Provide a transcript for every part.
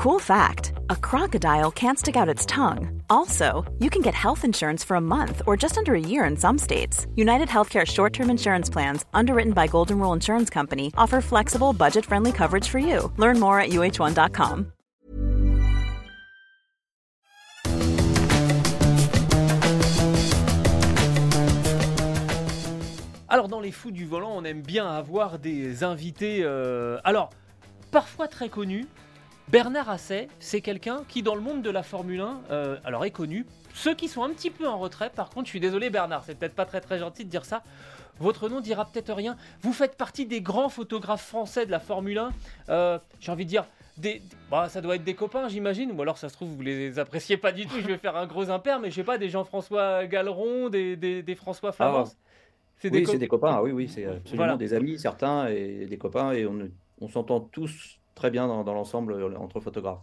Cool fact a crocodile can't stick out its tongue. Also, you can get health insurance for a month or just under a year in some states. United Healthcare short term insurance plans, underwritten by Golden Rule Insurance Company, offer flexible, budget friendly coverage for you. Learn more at uh1.com. Alors, dans les fous du volant, on aime bien avoir des invités. euh, alors, parfois très connus. Bernard Asset, c'est quelqu'un qui, dans le monde de la Formule 1, euh, alors est connu. Ceux qui sont un petit peu en retrait, par contre, je suis désolé Bernard, c'est peut-être pas très très gentil de dire ça. Votre nom dira peut-être rien. Vous faites partie des grands photographes français de la Formule 1. Euh, J'ai envie de dire, des, bah, ça doit être des copains, j'imagine. Ou alors, ça se trouve, vous les appréciez pas du tout. Je vais faire un gros impair, mais je sais pas, des Jean-François Galeron, des, des, des François Flamand. C'est oui, c'est des copains. Ah, oui, oui, c'est absolument Voilà. des amis, certains, et des copains, et on, on s'entend tous très bien dans, dans l'ensemble euh, entre photographes.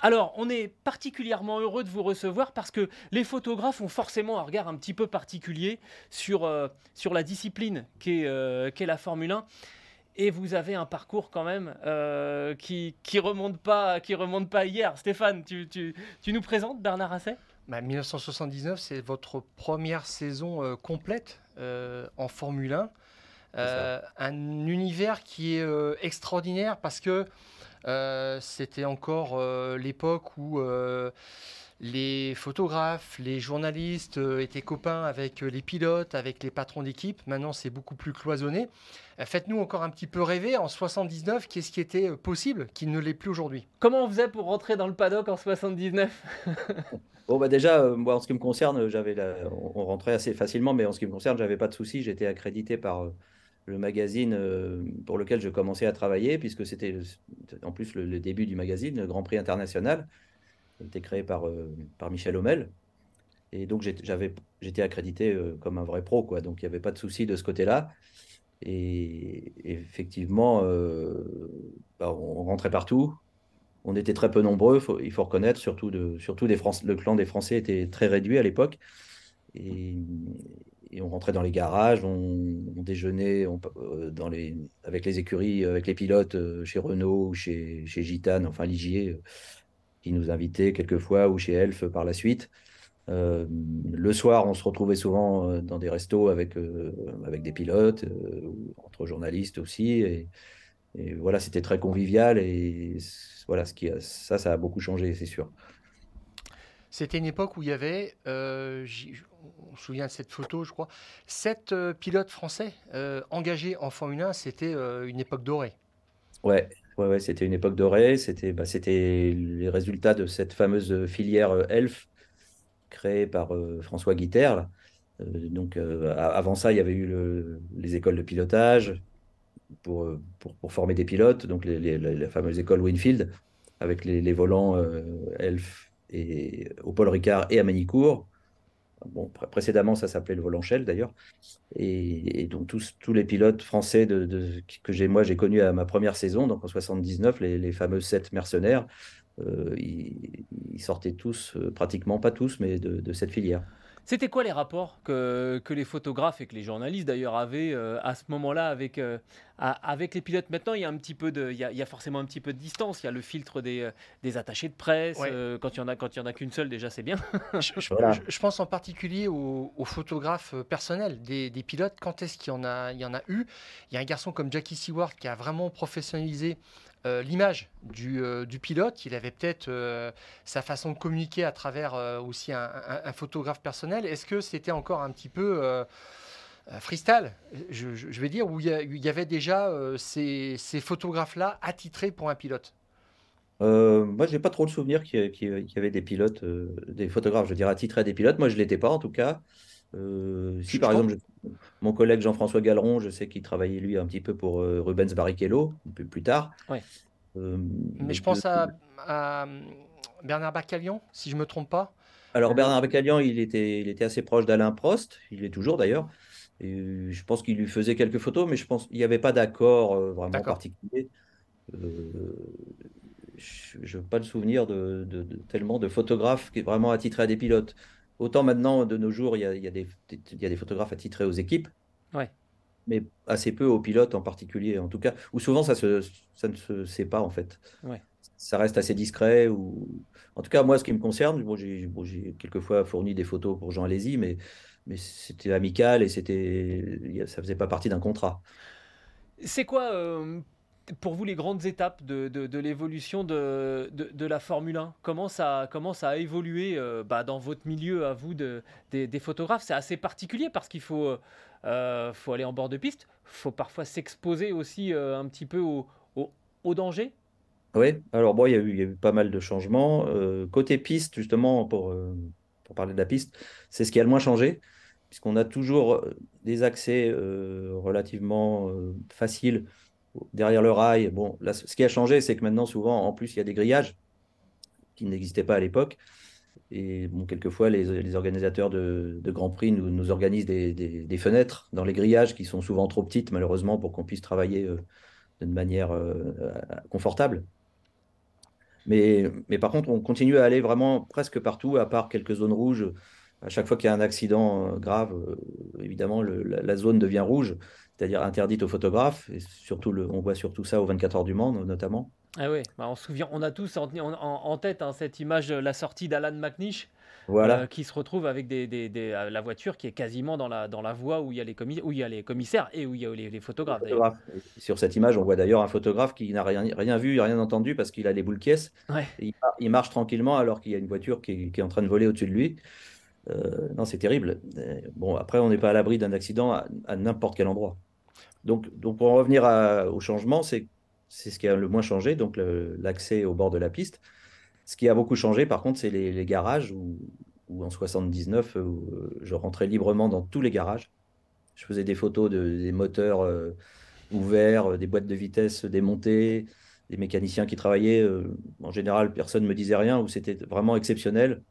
Alors, on est particulièrement heureux de vous recevoir parce que les photographes ont forcément un regard un petit peu particulier sur, euh, sur la discipline qu'est euh, la Formule 1. Et vous avez un parcours quand même euh, qui, qui remonte pas qui remonte pas à hier. Stéphane, tu, tu, tu nous présentes Bernard Asset Bah, 1979, c'est votre première saison euh, complète euh, en Formule 1. Euh, un univers qui est euh, extraordinaire parce que euh, c'était encore euh, l'époque où euh, les photographes, les journalistes euh, étaient copains avec euh, les pilotes, avec les patrons d'équipe. Maintenant, c'est beaucoup plus cloisonné. Euh, Faites-nous encore un petit peu rêver. En 79, qu'est-ce qui était euh, possible qui ne l'est plus aujourd'hui? Comment on faisait pour rentrer dans le paddock en 79 Bon, bah déjà, euh, moi, en ce qui me concerne, j'avais la- on on rentrait assez facilement, mais en ce qui me concerne, j'avais pas de souci. J'étais accrédité par euh, le magazine euh, pour lequel je commençais à travailler, puisque c'était en plus le, début du magazine, le Grand Prix International, qui a été créé par, euh, par Michel Hommel. Et donc, j'étais- accrédité euh, comme un vrai pro, quoi. Donc, il n'y avait pas de souci de ce côté-là. Et effectivement, bah, on rentrait partout. On était très peu nombreux, il faut reconnaître, surtout, de, surtout des Français, le clan des Français était très réduit à l'époque. Et, on rentrait dans les garages, on, déjeunait euh, avec les écuries, avec les pilotes euh, chez Renault ou chez, Gitane, enfin Ligier, euh, qui nous invitait quelquefois, ou chez Elf par la suite. Euh, le soir, on se retrouvait souvent euh, dans des restos avec, euh, des pilotes, euh, entre journalistes aussi. Voilà, c'était très convivial. Et voilà, qui ça, ça a beaucoup changé, c'est sûr. C'était une époque où il y avait, euh, on se souvient de cette photo, je crois, sept euh, pilotes français euh, engagés en Formule 1. C'était euh, une époque dorée. Ouais, ouais, ouais, c'était une époque dorée. C'était bah, les résultats de cette fameuse filière ELF créée par François. Euh, donc, avant ça, il y avait eu le- les écoles de pilotage pour, pour, former des pilotes, donc les, les- la fameuse école Winfield, avec les, les volants ELF et, au Paul Ricard et à Manicourt. Bon, pré- précédemment, ça s'appelait le volant Shell d'ailleurs. Et, donc tous, tous les pilotes français que j'ai moi j'ai connus à ma première saison, donc en 79, les, les fameux sept mercenaires, euh, ils, sortaient tous, euh, pratiquement pas tous, mais de cette filière. C'était quoi les rapports que, que les photographes et que les journalistes d'ailleurs avaient euh, à ce moment-là avec, euh, avec les pilotes? Maintenant, il y a un petit peu de, il y a, il y a forcément un petit peu de distance. Il y a le filtre des, euh, des attachés de presse. Ouais. euh, quand il y en a, quand il y en a qu'une seule, déjà c'est bien. Je, je- Voilà. je- je pense en particulier aux, aux photographes personnels des, des pilotes. Quand est-ce qu'il y en a, il y en a eu? Il y a un garçon comme Jackie Seward qui a vraiment professionnalisé euh, l'image du, euh, du pilote. Il avait peut-être euh, sa façon de communiquer à travers aussi un, photographe personnel. Est-ce que c'était encore un petit peu freestyle, je, je- je vais dire, où il y, avait déjà ces, photographes-là attitrés pour un pilote? Moi, j'ai pas trop le souvenir qu'il y, avait des pilotes, des photographes, je dirais, attitrés à des pilotes. Moi, je l'étais pas en tout cas. Euh, si par exemple, je- mon collègue Jean-François Galeron, je sais qu'il travaillait lui un petit peu pour euh, Rubens Barrichello, un peu plus tard. Ouais. Euh, Mais je pense à, à Bernard Bacalian, si je me trompe pas. Alors Bernard Bacalian, il était, il était assez proche d'Alain Prost, il est toujours d'ailleurs. Et je pense qu'il lui faisait quelques photos, mais je pense qu'il n'y avait pas d'accord vraiment particulier. Euh, je n'ai pas le souvenir de, de- de- tellement de photographes qui vraiment attitrés à des pilotes. Autant maintenant, de nos jours, il y a, il y a des, il y a des photographes attitrés aux équipes, Ouais. mais assez peu aux pilotes en particulier, en tout cas, ou souvent ça, se, ça ne se sait pas en fait. Ouais. ça reste assez discret. Ou... En tout cas, moi, ce qui me concerne, bon, j'ai bon, quelquefois fourni des photos pour Jean Alési, mais, mais c'était amical et c'était, ça faisait pas partie d'un contrat. C'est quoi euh, pour vous les grandes étapes de, de, l'évolution de, de, la Formule 1 comment ça, comment ça a évolué euh, bah, dans votre milieu à vous de, des, photographes? C'est assez particulier parce qu'il faut, euh, faut aller en bord de piste, il faut parfois s'exposer aussi un petit peu au, au danger? Oui, alors bon, il y, a eu, y a eu pas mal de changements. Euh, côté piste, justement, pour, euh, pour parler de la piste, c'est ce qui a le moins changé, puisqu'on a toujours euh, des accès relativement faciles derrière le rail. Ce qui a changé, c'est que maintenant, souvent, en plus, il y a des grillages qui n'existaient pas à l'époque. Et bon, quelquefois, les, organisateurs de, de Grand Prix nous, organisent des, fenêtres dans les grillages qui sont souvent trop petites, malheureusement, pour qu'on puisse travailler de manière confortable. Mais, mais par contre, on continue à aller vraiment presque partout, à part quelques zones rouges. À chaque fois qu'il y a un accident euh, grave, euh, évidemment, la, zone devient rouge, c'est-à-dire interdite aux photographes. Et surtout, le, on voit surtout ça aux 24 heures du Mans, notamment. Ah oui, bah, on se souvient, on a tous en, en, tête hein, cette image de la sortie d'Alan McNish voilà. Euh, qui se retrouve avec des, des, la voiture qui est quasiment dans la, dans la voie où il, y a les où il y a les commissaires et où il y a les, photographes. Sur cette image, on voit d'ailleurs un photographe qui n'a rien, rien vu, rien entendu parce qu'il a les boules caisses. Il, marche tranquillement alors qu'il y a une voiture qui, qui, est en train de voler au-dessus de lui. Euh, non, c'est terrible. Bon, après, on n'est pas à l'abri d'un accident à, n'importe quel endroit. Donc, donc, pour en revenir au changement, c'est ce qui a le moins changé, donc l'accès au bord de la piste. Ce qui a beaucoup changé, par contre, c'est les, garages où, en 79, euh, je rentrais librement dans tous les garages. Je faisais des photos de, des moteurs euh, ouverts, des boîtes de vitesse démontées, des mécaniciens qui travaillaient. Euh, en général, personne ne me disait rien, ou c'était vraiment exceptionnel.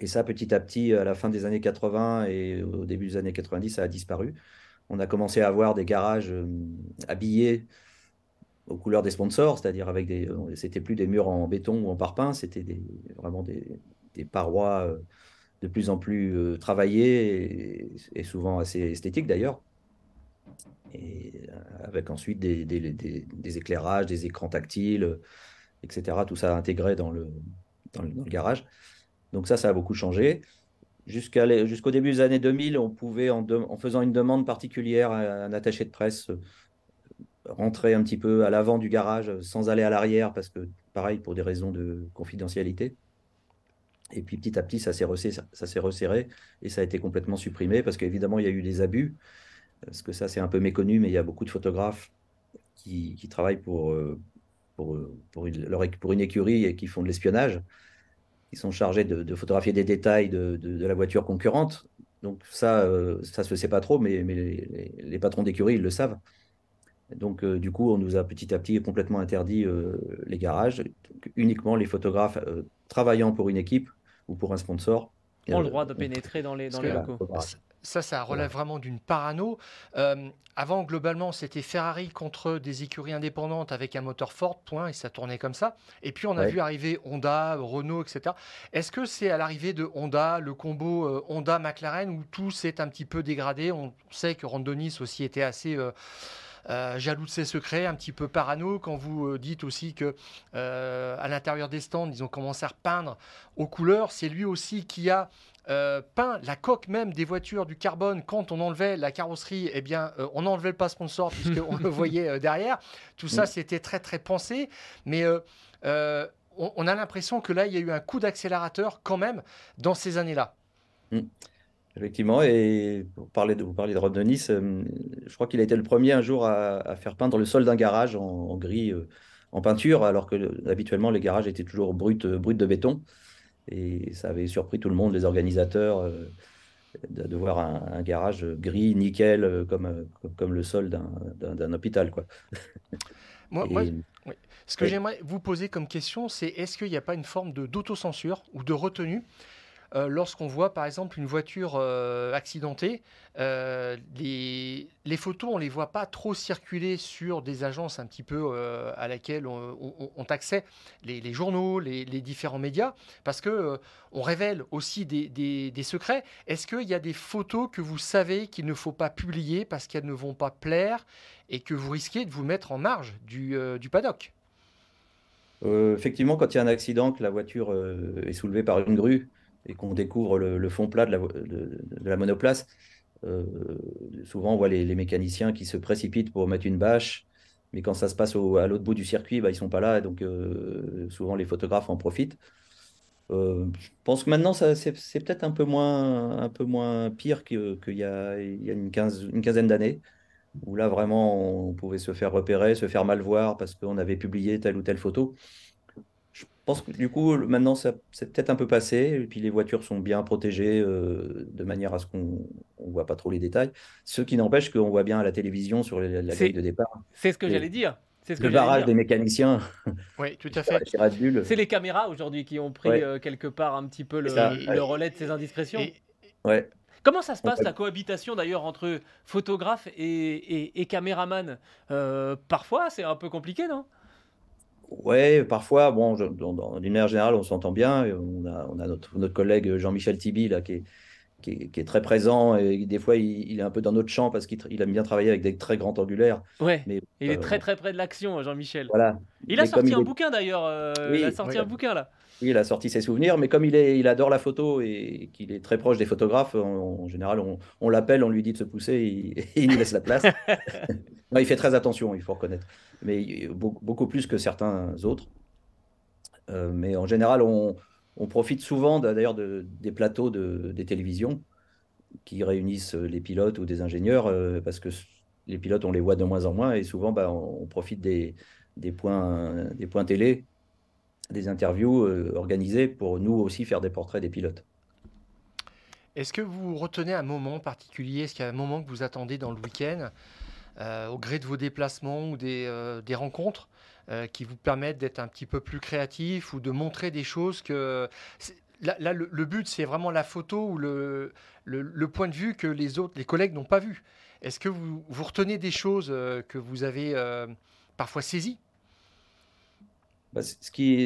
Et ça, petit à petit, à la fin des années 80 et au début des années 90, ça a disparu. On a commencé à avoir des garages habillés aux couleurs des sponsors, c'est-à-dire avec des, euh, c'était plus des murs en béton ou en parpaing, c'était vraiment des, parois euh, de plus en plus euh, travaillées et, souvent assez esthétiques d'ailleurs, et avec ensuite des, des, éclairages, des écrans tactiles, etc. Tout ça intégré dans le, dans le, garage. Donc ça, ça a beaucoup changé. Jusqu'au début des années 2000, on pouvait, en, faisant une demande particulière à un attaché de presse, rentrer un petit peu à l'avant du garage sans aller à l'arrière, parce que pareil, pour des raisons de confidentialité. Et puis petit à petit, ça s'est resserré, et ça a été complètement supprimé parce qu'évidemment, il y a eu des abus. Parce que ça, c'est un peu méconnu, mais il y a beaucoup de photographes qui, travaillent euh, pour une écurie et qui font de l'espionnage. Ils sont chargés de, photographier des détails de, de, la voiture concurrente. Donc ça, euh, ça se sait pas trop, mais, mais les, les patrons d'écurie, ils le savent. Donc, euh, du coup, on nous a petit à petit complètement interdit euh, les garages. uniquement les photographes travaillant pour une équipe ou pour un sponsor ont le droit de pénétrer dans les, dans les locaux. Ça, ça relève vraiment d'une parano. avant, globalement, c'était Ferrari contre des écuries indépendantes avec un moteur Ford, point, et ça tournait comme ça. Et puis, on a vu arriver Honda, Renault, etc. Est-ce que c'est à l'arrivée de Honda, le combo Honda-McLaren, où tout s'est un petit peu dégradé? On sait que Rondonis aussi était assez euh, jaloux de ses secrets, un petit peu parano quand vous euh, dites aussi que euh, à l'intérieur des stands, ils ont commencé à repeindre aux couleurs. C'est lui aussi qui a peint la coque même des voitures du carbone quand on enlevait la carrosserie, eh bien, on n'enlevait le pas sponsor puisqu'on le voyait derrière. Tout ça, c'était très très pensé, mais on, a l'impression que là, il y a eu un coup d'accélérateur quand même dans ces années-là. Mm. Effectivement, et pour parler de, vous parlez de Rod Nice, euh, je crois qu'il a été le premier un jour à, faire peindre le sol d'un garage en, gris, euh, en peinture, alors que habituellement les garages étaient toujours bruts, euh, bruts de béton. Et ça avait surpris tout le monde, les organisateurs, de, voir un, garage gris, nickel, comme, comme, le sol d'un hôpital. Quoi. Moi, Ce que j'aimerais vous poser comme question, c'est est-ce qu'il n'y a pas une forme d'autocensure ou de retenue euh, lorsqu'on voit par exemple une voiture euh, accidentée, euh, les, photos, on ne les voit pas trop circuler sur des agences un petit peu à laquelle on, on, accès les, journaux, les, différents médias, parce que on révèle aussi des, secrets. Est-ce qu'il y a des photos que vous savez qu'il ne faut pas publier parce qu'elles ne vont pas plaire et que vous risquez de vous mettre en marge du paddock? Effectivement, quand il y a un accident, que la voiture est soulevée par une grue et qu'on découvre le, fond plat de la, monoplace, souvent on voit les, mécaniciens qui se précipitent pour mettre une bâche, mais quand ça se passe à l'autre bout du circuit, bah, ils sont pas là, et donc souvent les photographes en profitent. Euh, je pense que maintenant, c'est, peut-être un peu moins, pire qu'il y a, il y a une, une quinzaine d'années, où là, vraiment, on pouvait se faire repérer, se faire mal voir parce qu'on avait publié telle ou telle photo. Je pense que du coup, maintenant, ça, c'est peut-être un peu passé, et puis les voitures sont bien protégées euh, de manière à ce qu'on ne voit pas trop les détails. Ce qui n'empêche qu'on voit bien à la télévision sur la, grille de départ. C'est ce que j'allais dire. C'est le barrage des mécaniciens. Oui, tout à fait. C'est les caméras aujourd'hui qui ont pris euh, quelque part un petit peu le, relais de ces indiscrétions. Ouais. Comment ça se passe la cohabitation d'ailleurs entre photographe et, et, caméraman euh, Parfois, c'est un peu compliqué, non? Ouais, parfois, bon, d'une manière générale, on s'entend bien. On a, on a notre, notre collègue Jean-Michel Tibi, là, qui est, qui est, très présent et des fois il, est un peu dans notre champ parce qu'il aime bien travailler avec des très grands angulaires. Ouais. Mais, il est euh, très très près de l'action, Jean-Michel. Voilà. Il a sorti un bouquin d'ailleurs. Euh, il a sorti un bouquin là. Oui, il a sorti ses souvenirs, mais comme il, est, il adore la photo et qu'il est très proche des photographes, en, général, on, l'appelle, on lui dit de se pousser et, il nous laisse la place. il fait très attention, il faut reconnaître, mais beaucoup, plus que certains autres. Euh, mais en général, on, on profite souvent d'ailleurs de, des plateaux de, des télévisions qui réunissent les pilotes ou des ingénieurs euh, parce que les pilotes, on les voit de moins en moins et souvent, bah, on, profite des, des, points, des points télé, des interviews euh, organisées pour nous aussi faire des portraits des pilotes. Est-ce que vous retenez un moment particulier? Est-ce qu'il y a un moment que vous attendez dans le week-end, euh, au gré de vos déplacements ou des, des rencontres euh, qui vous permettent d'être un petit peu plus créatif ou de montrer des choses que... Là, le, but, c'est vraiment la photo ou le, le, point de vue que les autres, les collègues n'ont pas vu. Est-ce que vous, retenez des choses euh, que vous avez euh, parfois saisies? Bah,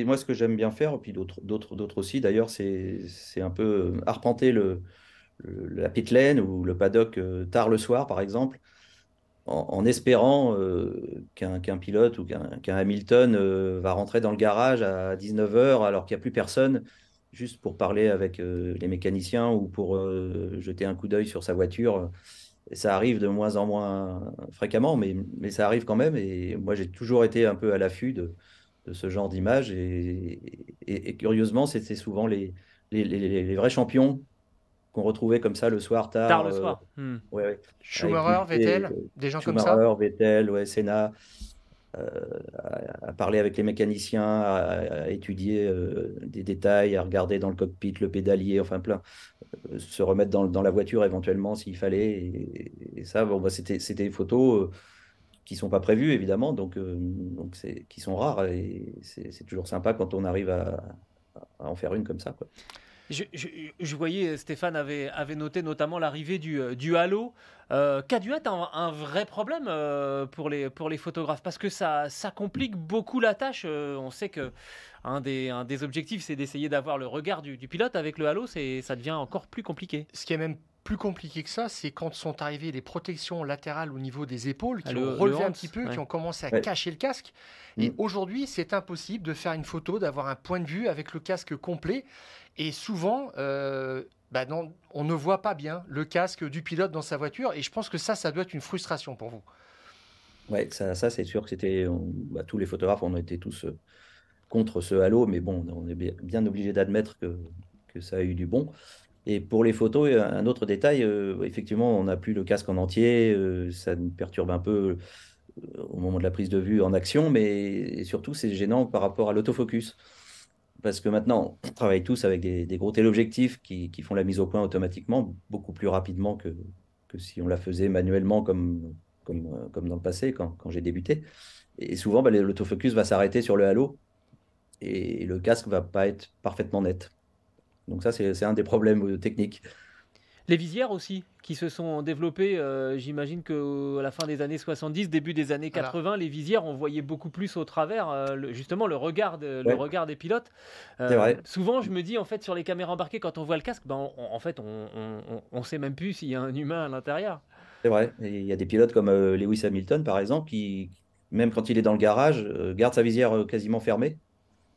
moi, ce que j'aime bien faire, et puis d'autres, aussi d'ailleurs, c'est, un peu arpenter le, la pit lane ou le paddock tard le soir, par exemple, en, espérant euh, qu'un pilote ou qu'un Hamilton euh, va rentrer dans le garage à 19h alors qu'il n'y a plus personne, juste pour parler avec euh, les mécaniciens ou pour jeter un coup d'œil sur sa voiture. ça arrive de moins en moins fréquemment, mais, mais ça arrive quand même. Et moi, j'ai toujours été un peu à l'affût de, de, ce genre d'image. Et, et, curieusement, c'était souvent les, les, les, vrais champions qu'on retrouvait comme ça le soir tard. Tard le euh, soir. Hmm. Ouais, Schumacher, Vettel, des gens comme ça. Schumacher, Vettel, ouais, Senna. Euh, à, parler avec les mécaniciens, à, étudier euh, des détails, à regarder dans le cockpit le pédalier, enfin plein, se remettre dans, dans, la voiture éventuellement s'il fallait. Et, ça, bon, bah, c'était des photos qui sont pas prévues évidemment, donc, donc qui sont rares et c'est toujours sympa quand on arrive à, à, en faire une comme ça. Quoi. Je, voyais, Stéphane avait, avait noté notamment l'arrivée du, euh, du Halo, euh, qui a dû être un, vrai problème euh, pour, les, pour les photographes, parce que ça, ça complique beaucoup la tâche. on sait que un des, un des objectifs, c'est d'essayer d'avoir le regard du, pilote. Avec le Halo, ça devient encore plus compliqué. Ce qui est même plus compliqué que ça, c'est quand sont arrivées les protections latérales au niveau des épaules qui ont relevé un petit peu, qui ont commencé à cacher le casque. Et mm. aujourd'hui, c'est impossible de faire une photo, d'avoir un point de vue avec le casque complet. Et souvent, euh, bah on ne voit pas bien le casque du pilote dans sa voiture. Et je pense que ça, ça doit être une frustration pour vous. Oui, ça, ça c'est sûr que c'était. Bah, tous les photographes, on était tous euh, contre ce halo, mais bon, on est bien obligé d'admettre que, que, ça a eu du bon. Et pour les photos, un autre détail, euh, effectivement, on n'a plus le casque en entier, ça nous perturbe un peu au moment de la prise de vue en action, mais surtout, c'est gênant par rapport à l'autofocus parce que maintenant, on travaille tous avec des, gros téléobjectifs qui, font la mise au point automatiquement, beaucoup plus rapidement que, si on la faisait manuellement comme, euh, dans le passé, quand, j'ai débuté. Et souvent, bah, l'autofocus va s'arrêter sur le halo et le casque va pas être parfaitement net. Donc ça, c'est un des problèmes euh, techniques. Les visières aussi, qui se sont développées, euh, j'imagine qu'à la fin des années 70, début des années 80, les visières, on voyait beaucoup plus au travers, euh, justement, le regard, le regard des pilotes. Euh, souvent, je me dis, en fait, sur les caméras embarquées, quand on voit le casque, ben, en fait, on ne sait même plus s'il y a un humain à l'intérieur. C'est vrai. il y a des pilotes comme Lewis Hamilton, par exemple, qui, même quand il est dans le garage, garde sa visière quasiment fermée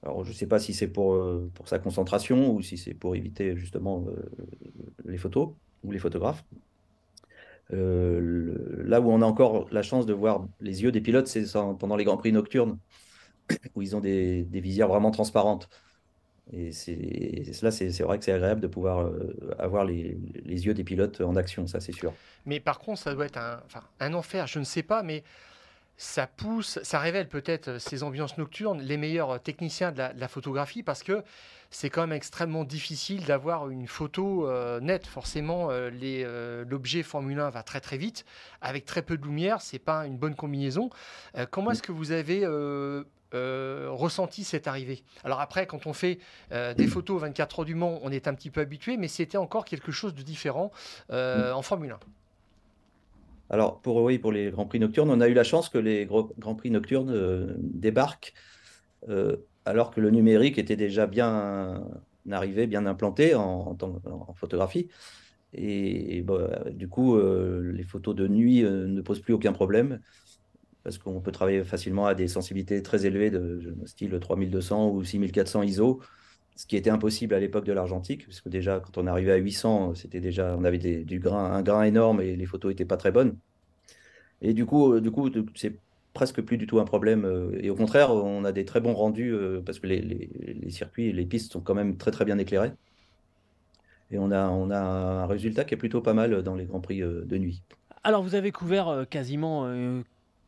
Alors, je ne sais pas si c'est pour, pour sa concentration ou si c'est pour éviter justement les photos ou les photographes. là où on a encore la chance de voir les yeux des pilotes, c'est pendant les Grands Prix nocturnes, où ils ont des, visières vraiment transparentes. Et là, c'est vrai que c'est agréable de pouvoir euh, avoir les, les, yeux des pilotes en action, ça c'est sûr. Mais par contre, ça doit être un, un enfer, je ne sais pas, mais ça pousse, ça révèle peut-être ces ambiances nocturnes, les meilleurs techniciens de la, photographie, parce que c'est quand même extrêmement difficile d'avoir une photo euh, nette. Forcément, euh, l'objet Formule 1 va très très vite, avec très peu de lumière, c'est pas une bonne combinaison. comment est-ce que vous avez euh, ressenti cette arrivée? Alors après, quand on fait euh, des photos 24 heures du Mans, on est un petit peu habitué, mais c'était encore quelque chose de différent euh, en Formule 1. Alors pour, oui, pour les Grands Prix nocturnes, on a eu la chance que les Grands Prix nocturnes débarquent alors que le numérique était déjà bien arrivé, bien implanté en, photographie. Et, bah, du coup, les photos de nuit ne posent plus aucun problème parce qu'on peut travailler facilement à des sensibilités très élevées de, style 3200 ou 6400 ISO, ce qui était impossible à l'époque de l'argentique, parce que déjà quand on arrivait à 800, c'était déjà on avait du grain, un grain énorme et les photos n'étaient pas très bonnes. Et du coup, euh, du coup, c'est presque plus du tout un problème. Euh, et au contraire, on a des très bons rendus euh, parce que les, les, circuits et les pistes sont quand même très très bien éclairés. Et on a, on a un résultat qui est plutôt pas mal dans les grands prix de nuit. Alors vous avez couvert quasiment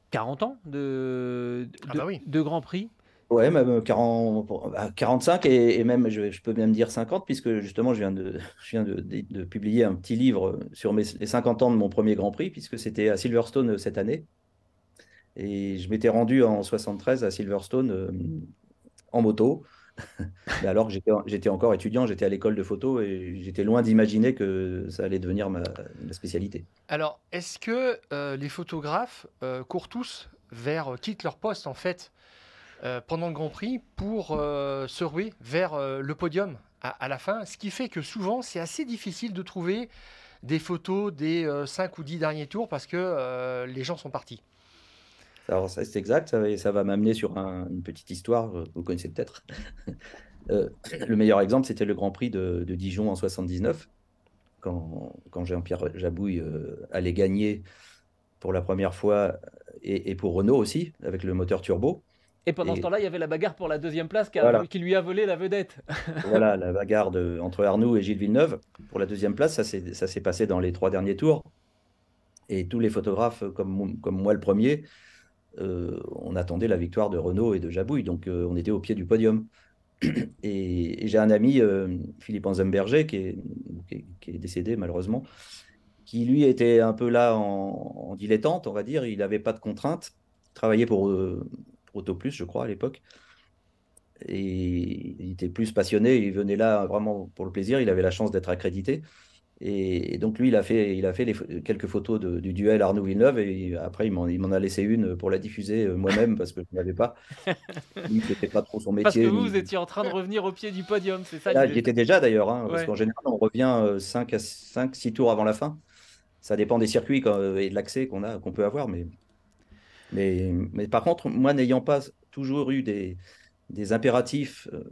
40 ans de, ah bah de, Grand Prix Ouais, même 40, 45 et, même, je, peux même dire 50, puisque justement, je viens, de, publier un petit livre sur les 50 ans de mon premier Grand Prix, puisque c'était à Silverstone cette année. Et je m'étais rendu en 73 à Silverstone euh, en moto. Alors que j'étais encore étudiant, j'étais à l'école de photo et j'étais loin d'imaginer que ça allait devenir ma, spécialité. Alors, est-ce que euh, les photographes euh, courent tous vers, euh, quittent leur poste en fait pendant le Grand Prix pour se ruer vers le podium à, la fin Ce qui fait que souvent, c'est assez difficile de trouver des photos des 5 ou 10 derniers tours parce que les gens sont partis. Alors, c'est exact, ça, va m'amener sur une petite histoire, euh, vous connaissez peut-être. Euh, le meilleur exemple, c'était le Grand Prix de, Dijon en 79, quand, Jean-Pierre Jabouille euh, allait gagner pour la première fois, et, pour Renault aussi, avec le moteur turbo. Et pendant ce temps-là, il y avait la bagarre pour la deuxième place qui, lui a volé la vedette. voilà, la bagarre entre Arnoux et Gilles Villeneuve. Pour la deuxième place, ça s'est passé dans les trois derniers tours. Et tous les photographes, comme, comme moi le premier, euh, on attendait la victoire de Renault et de Jabouille, donc euh, on était au pied du podium. Et, j'ai un ami, euh, Philippe Anzemberger, qui est, qui, est, décédé malheureusement, qui lui était un peu là en, dilettante, on va dire. Il n'avait pas de contraintes. Il travaillait pour, Autoplus, je crois, à l'époque. Et il était plus passionné. Il venait là vraiment pour le plaisir. Il avait la chance d'être accrédité. Et, donc lui, il a fait, il a fait les, quelques photos du duel Arnaud Villeneuve et après il m'en a laissé une pour la diffuser euh, moi-même parce que je n'avais pas. C'était pas trop son métier. Parce que vous, vous étiez en train de revenir au pied du podium, c'est ça Là, il était déjà d'ailleurs, hein, parce qu'en général on revient 5 euh, à 5, 6 tours avant la fin. Ça dépend des circuits et de l'accès qu'on a, qu'on peut avoir, mais, mais, par contre, moi n'ayant pas toujours eu des, impératifs euh,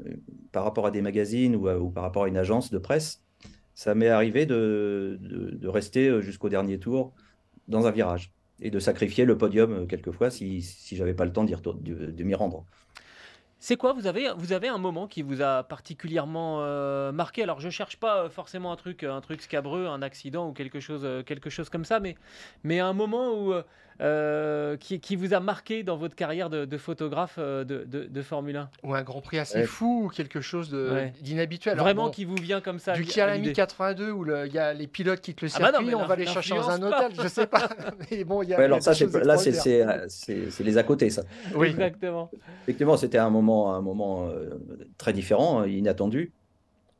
par rapport à des magazines ou, par rapport à une agence de presse ça m'est arrivé de, rester euh, jusqu'au dernier tour dans un virage et de sacrifier le podium euh, quelquefois si, si j'avais pas le temps de m'y rendre. C'est quoi? Vous avez, vous avez un moment qui vous a particulièrement marqué? Alors je cherche pas forcément un truc, un truc scabreux, un accident ou quelque chose, quelque chose comme ça, mais, mais un moment où euh, qui, qui, vous a marqué dans votre carrière de, photographe euh, de, de, Formule 1 Ou un Grand Prix assez fou, ou quelque chose d'inhabituel. Vraiment qui vous vient comme ça Du Kialami 82, où il y a les pilotes qui quittent le circuit, ah bah on va les chercher dans un hôtel, je sais pas. mais bon, y a, alors ça, là, c'est les à côté, ça. Oui, exactement. Effectivement, c'était un moment, un moment euh, très différent, inattendu,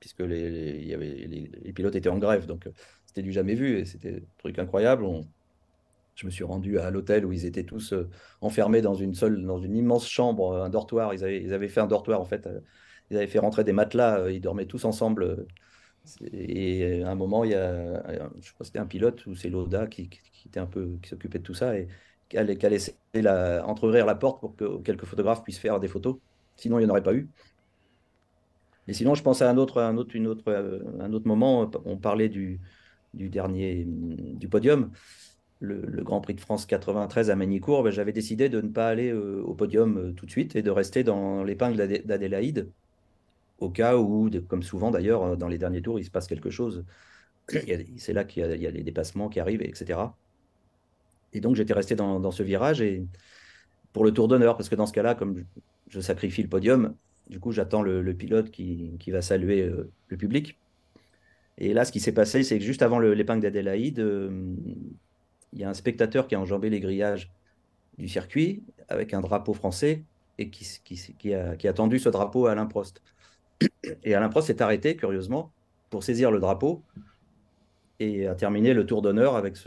puisque les, y avait, les, pilotes étaient en grève, donc c'était du jamais vu, et c'était un truc incroyable. On, je me suis rendu à l'hôtel où ils étaient tous euh, enfermés dans une seule, dans une immense chambre, euh, un dortoir. Ils avaient, fait un dortoir en fait. Euh, ils avaient fait rentrer des matelas. Ils dormaient tous ensemble. Et à un moment, il y a, je crois que c'était un pilote ou c'est Loda qui, était un peu, qui s'occupait de tout ça et qui a, laissé la, porte pour que quelques photographes puissent faire des photos. Sinon, il n'y en aurait pas eu. Et sinon, je pense à un autre, un autre, un autre moment. On parlait du dernier du podium le, Grand Prix de France 93 à Magnicourt, ben, j'avais décidé de ne pas aller euh, au podium euh, tout de suite et de rester dans l'épingle d'Adélaïde, au cas où, comme souvent d'ailleurs, euh, dans les derniers tours, il se passe quelque chose. C'est là qu'il y, a des dépassements qui arrivent, etc. Et donc j'étais resté dans, ce virage et pour le tour d'honneur, parce que dans ce cas-là, comme je, sacrifie le podium, du coup j'attends le, pilote qui, va saluer le public. Et là, ce qui s'est passé, c'est que juste avant l'épingle d'Adélaïde, il y a un spectateur qui a enjambé les grillages du circuit avec un drapeau français et qui, qui, a, qui a, tendu ce drapeau à Alain Prost. Et Alain Prost s'est arrêté, curieusement, pour saisir le drapeau et a terminé le tour d'honneur avec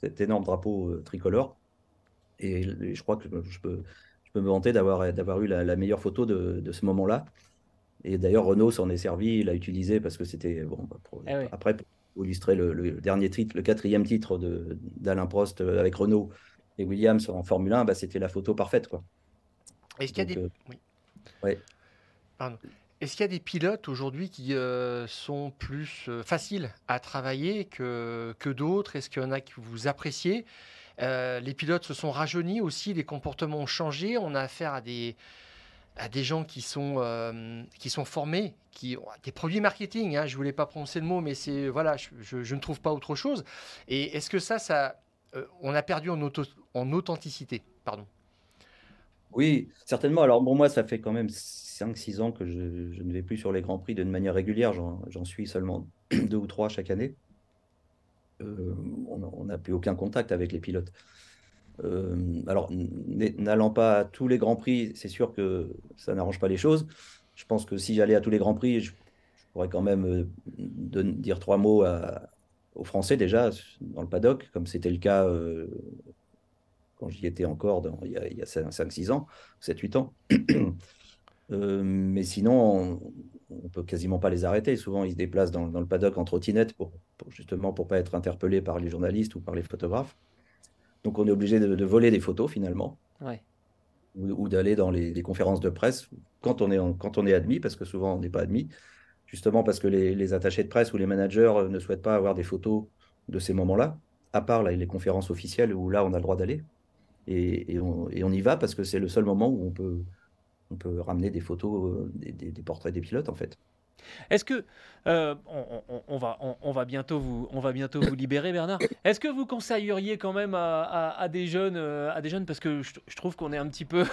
cet énorme drapeau euh, tricolore. Et, je crois que je peux, je peux me vanter d'avoir eu la, la, meilleure photo de, de ce moment-là. Et d'ailleurs, Renault s'en est servi, il l'a utilisé parce que c'était. Bon, bah, eh après, illustrer le, dernier titre, le quatrième titre d'Alain Prost euh, avec Renault et Williams en Formule 1, bah, c'était la photo parfaite. Quoi. Est-ce qu'il y a des... Euh, oui. Y a des pilotes aujourd'hui qui euh, sont plus faciles à travailler que, que d'autres? Est-ce qu'il y en a que vous appréciez? Les pilotes se sont rajeunis aussi, les comportements ont changé. On a affaire à des, à des gens qui sont, euh, qui sont formés, qui des produits marketing. Hein, je voulais pas prononcer le mot, mais c'est voilà, je, ne trouve pas autre chose. Et est-ce que ça, ça, euh, on a perdu en, en authenticité, pardon? Oui, certainement. Alors pour moi, ça fait quand même 5-6 ans que je, ne vais plus sur les grands prix d'une manière régulière. J'en suis seulement deux ou trois chaque année. Euh, on n'a plus aucun contact avec les pilotes. Euh, alors, n'allant pas à tous les grands prix, c'est sûr que ça n'arrange pas les choses. Je pense que si j'allais à tous les grands prix, je, pourrais quand même euh, dire trois mots aux Français déjà dans le paddock, comme c'était le cas euh, quand j'y étais encore il y a, a 5-6 ans, 7-8 ans. mais sinon, on, ne peut quasiment pas les arrêter. Souvent, ils se déplacent dans, le paddock en trottinette pour, pour justement pour pas être interpellés par les journalistes ou par les photographes. Donc on est obligé de, voler des photos finalement. Ou, d'aller dans les, conférences de presse quand on, est quand on est admis, parce que souvent on n'est pas admis, justement parce que les, attachés de presse ou les managers euh, ne souhaitent pas avoir des photos de ces moments-là, à part les conférences officielles où là on a le droit d'aller. Et, on, y va parce que c'est le seul moment où on peut, on peut ramener des photos, euh, des portraits des pilotes en fait. Est-ce que euh, on, va, on, va bientôt vous, on va bientôt vous libérer, Bernard. Est-ce que vous conseilleriez quand même à, des jeunes, euh, à des jeunes, parce que je, trouve qu'on est un petit peu,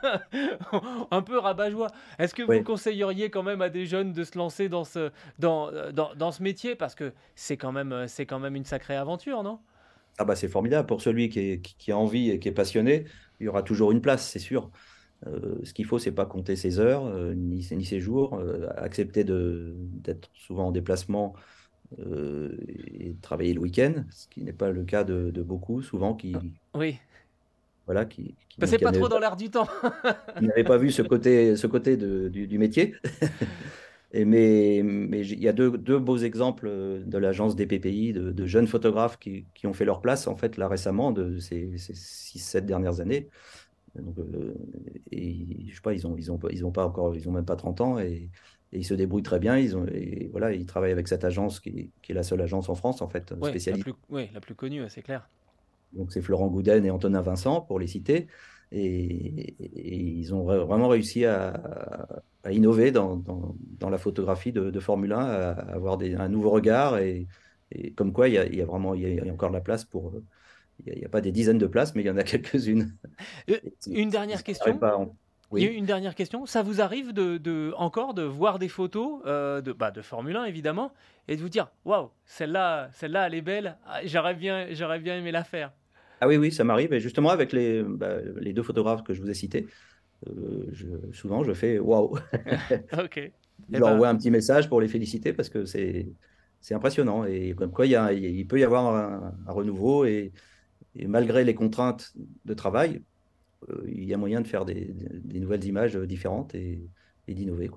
un peu rabat-joie. Est-ce que vous conseilleriez quand même à des jeunes de se lancer dans ce, dans, dans, ce métier, parce que c'est quand même, c'est quand même une sacrée aventure, non? Ah bah c'est formidable pour celui qui, qui a envie et qui est passionné. Il y aura toujours une place, c'est sûr. Euh, ce qu'il faut, c'est pas compter ses heures, euh, ni, ni, ses jours, euh, accepter d'être souvent en déplacement et travailler le week-end, ce qui n'est pas le cas de, beaucoup, souvent qui. Ah, oui. Voilà, qui. qui c'est pas trop dans l'air du temps. qui n'avaient pas vu ce côté, ce côté de, du, métier. Et mais, mais il y a deux, deux, beaux exemples de l'agence des PPI, de, de, jeunes photographes qui, qui, ont fait leur place, en fait, là récemment, de ces, ces 6-7 dernières années. Euh, et je sais pas, ils ont, ils ont, ils ont pas encore, ils ont même pas 30 ans et, ils se débrouillent très bien. Ils ont, et voilà, ils travaillent avec cette agence qui, est la seule agence en France en fait spécialisée. Oui, la plus connue, c'est clair. Donc c'est Florent Gouden et Antonin Vincent pour les citer. Et, ils ont vraiment réussi à, innover dans, dans, la photographie de, Formule 1, à, avoir des, un nouveau regard et, comme quoi il y, a, il y a vraiment il y a encore de la place pour il n'y a, pas des dizaines de places, mais il y en a quelques-unes. Euh, une dernière question. Oui. Une dernière question. Ça vous arrive de, encore de voir des photos euh, de, bah, de Formule 1, évidemment, et de vous dire Waouh, celle-là, celle-là, elle est belle, ah, j'aurais bien, j'aurais bien aimé la faire Ah oui, oui, ça m'arrive. Et justement, avec les, bah, les deux photographes que je vous ai cités, euh, je, souvent je fais Waouh Ok. Je leur eh ben envoie un petit message pour les féliciter parce que c'est, c'est impressionnant. Et comme quoi, il, y a, il peut y avoir un, un renouveau. Et et malgré les contraintes de travail, euh, il y a moyen de faire des, nouvelles images différentes et, d'innover.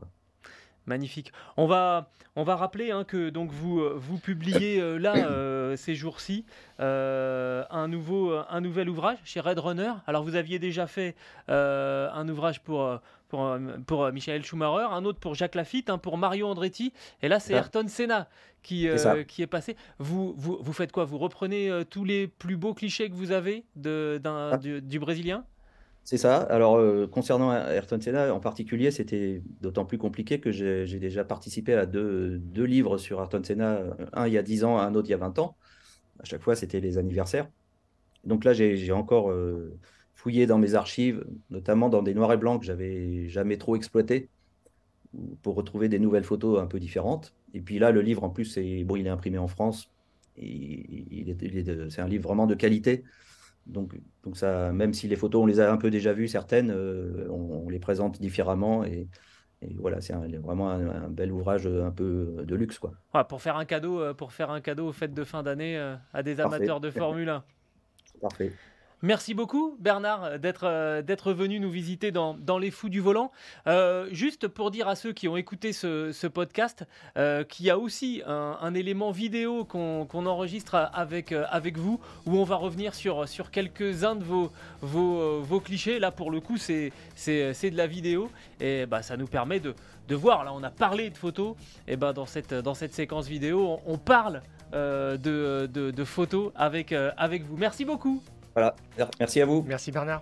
Magnifique. On va, on va rappeler hein, que donc vous, euh, vous publiez euh, là, ces jours-ci, un, nouveau, un nouvel ouvrage chez Red Runner. Alors vous aviez déjà fait un ouvrage pour, pour, euh, pour euh, Michael Schumacher, un autre pour Jacques Lafitte, un pour Mario Andretti, et là c'est Ayrton Senna qui, euh, qui est passé. Vous, vous, vous, faites quoi? Vous reprenez tous les plus beaux clichés que vous avez de, ah. du, Brésilien? C'est ça. Alors, concernant Ayrton Senna en particulier, c'était d'autant plus compliqué que j'ai déjà participé à deux, deux, livres sur Ayrton Senna, un il y a 10 ans, un autre il y a 20 ans. À chaque fois, c'était les anniversaires. Donc là, j'ai encore fouillé dans mes archives, notamment dans des noirs et blancs que j'avais jamais trop exploités, pour retrouver des nouvelles photos un peu différentes. Et puis là, le livre, en plus, est, bon, il est imprimé en France. Et c'est un livre vraiment de qualité. Donc, donc ça, même si les photos, on les a un peu déjà vues, certaines, euh, on, les présente différemment. Et, voilà, c'est vraiment un, bel ouvrage un peu de luxe. Quoi. pour, faire un cadeau, euh, pour faire un cadeau aux fêtes de fin d'année euh, à des amateurs de Formule 1. Parfait. Merci beaucoup Bernard d'être euh, d'être venu nous visiter dans, dans, les fous du volant. Euh, juste pour dire à ceux qui ont écouté ce, podcast euh, qu'il y a aussi un, élément vidéo qu'on enregistre avec, avec vous où on va revenir sur, sur quelques-uns de vos, vos, vos, clichés. Là pour le coup c'est de la vidéo et bah, ça nous permet de, de voir. Là on a parlé de photos et bah, dans, cette, dans cette séquence vidéo on, parle de, de, de, photos avec, avec vous. Merci beaucoup. Voilà, merci à vous. Merci Bernard.